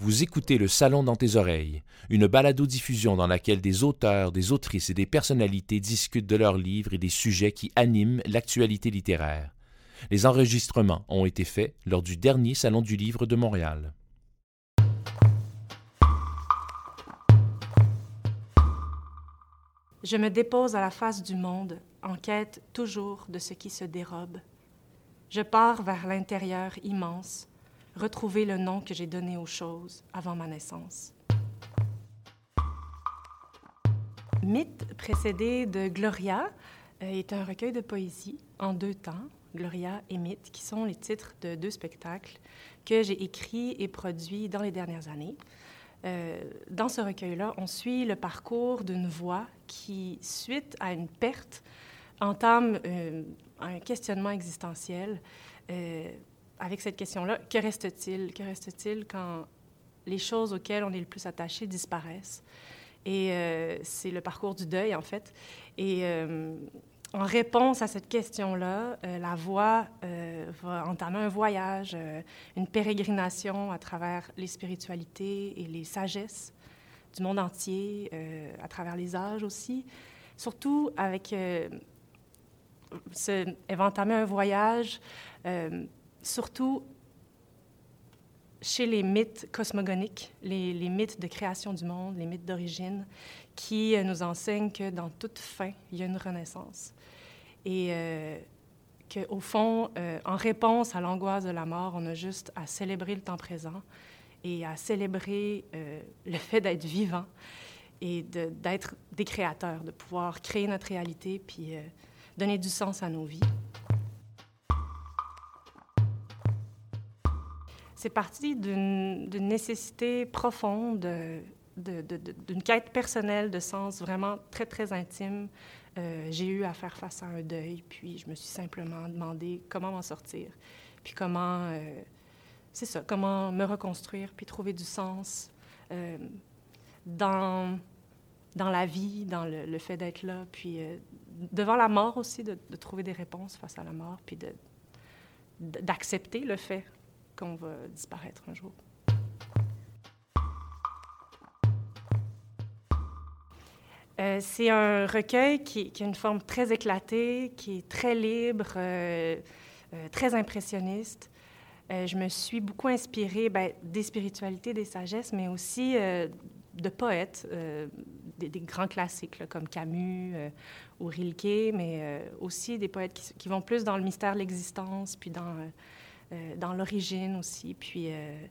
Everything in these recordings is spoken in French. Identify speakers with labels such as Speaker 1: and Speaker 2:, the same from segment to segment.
Speaker 1: Vous écoutez Le Salon dans tes oreilles, une balado-diffusion dans laquelle des auteurs, des autrices et des personnalités discutent de leurs livres et des sujets qui animent l'actualité littéraire. Les enregistrements ont été faits lors du dernier Salon du Livre de Montréal.
Speaker 2: Je me dépose à la face du monde, en quête toujours de ce qui se dérobe. Je pars vers l'intérieur immense, retrouver le nom que j'ai donné aux choses avant ma naissance. Mythe précédé de Gloria euh, est un recueil de poésie en deux temps, Gloria et Mythe, qui sont les titres de deux spectacles que j'ai écrits et produits dans les dernières années. Euh, dans ce recueil-là, on suit le parcours d'une voix qui, suite à une perte, entame euh, un questionnement existentiel avec cette question-là, que reste-t-il? Que reste-t-il quand les choses auxquelles on est le plus attaché disparaissent? Et euh, c'est le parcours du deuil, en fait. Et euh, en réponse à cette question-là, euh, la voix va entamer un voyage, une pérégrination à travers les spiritualités et les sagesses du monde entier, à travers les âges aussi. Surtout avec... Elle va entamer un voyage surtout chez les mythes cosmogoniques, les, mythes de création du monde, les mythes d'origine, qui euh, nous enseignent que dans toute fin, il y a une renaissance. Et euh, qu'au fond, euh, en réponse à l'angoisse de la mort, on a juste à célébrer le temps présent et à célébrer le fait d'être vivant et d'être des créateurs, de pouvoir créer notre réalité puis donner du sens à nos vies. C'est parti d'une nécessité profonde, d'une quête personnelle de sens vraiment très, très intime. Euh, j'ai eu à faire face à un deuil, puis je me suis simplement demandé comment m'en sortir, puis comment, euh, c'est ça, comment me reconstruire, puis trouver du sens euh, dans, dans la vie, dans le, fait d'être là, puis devant la mort aussi, de, de, trouver des réponses face à la mort, puis d'accepter le fait qu'on va disparaître un jour. Euh, c'est un recueil qui, a une forme très éclatée, qui est très libre, euh, euh, très impressionniste. je me suis beaucoup inspirée ben, des spiritualités, des sagesses, mais aussi de poètes, des, grands classiques comme Camus ou Rilke, mais aussi des poètes qui, qui, vont plus dans le mystère de l'existence, puis dans dans l'origine aussi, puis euh,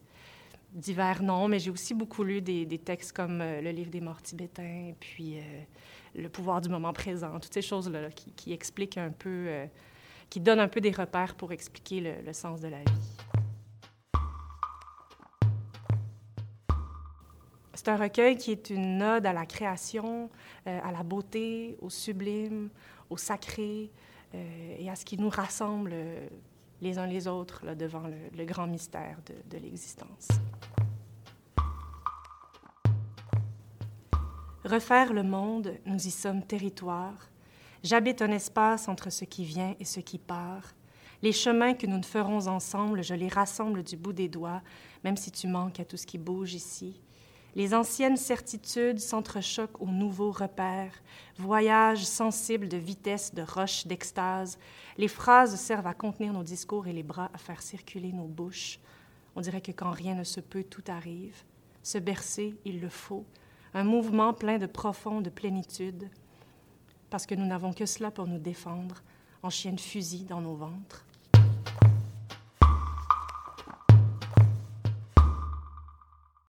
Speaker 2: divers noms, mais j'ai aussi beaucoup lu des, textes comme euh, Le livre des morts tibétains, puis Le pouvoir du moment présent, toutes ces choses-là qui, expliquent un peu, qui donnent un peu des repères pour expliquer le, sens de la vie. C'est un recueil qui est une ode à la création, à la beauté, au sublime, au sacré et à ce qui nous rassemble les uns les autres là, devant le, grand mystère de, de l'existence. Refaire le monde, nous y sommes territoire. J'habite un espace entre ce qui vient et ce qui part. Les chemins que nous ne ferons ensemble, je les rassemble du bout des doigts, même si tu manques à tout ce qui bouge ici. Les anciennes certitudes s'entrechoquent aux nouveaux repères, voyage sensible de vitesse, de roche, d'extase. Les phrases servent à contenir nos discours et les bras à faire circuler nos bouches. On dirait que quand rien ne se peut, tout arrive. Se bercer, il le faut. Un mouvement plein de profonde plénitude. Parce que nous n'avons que cela pour nous défendre, en chien de fusil dans nos ventres.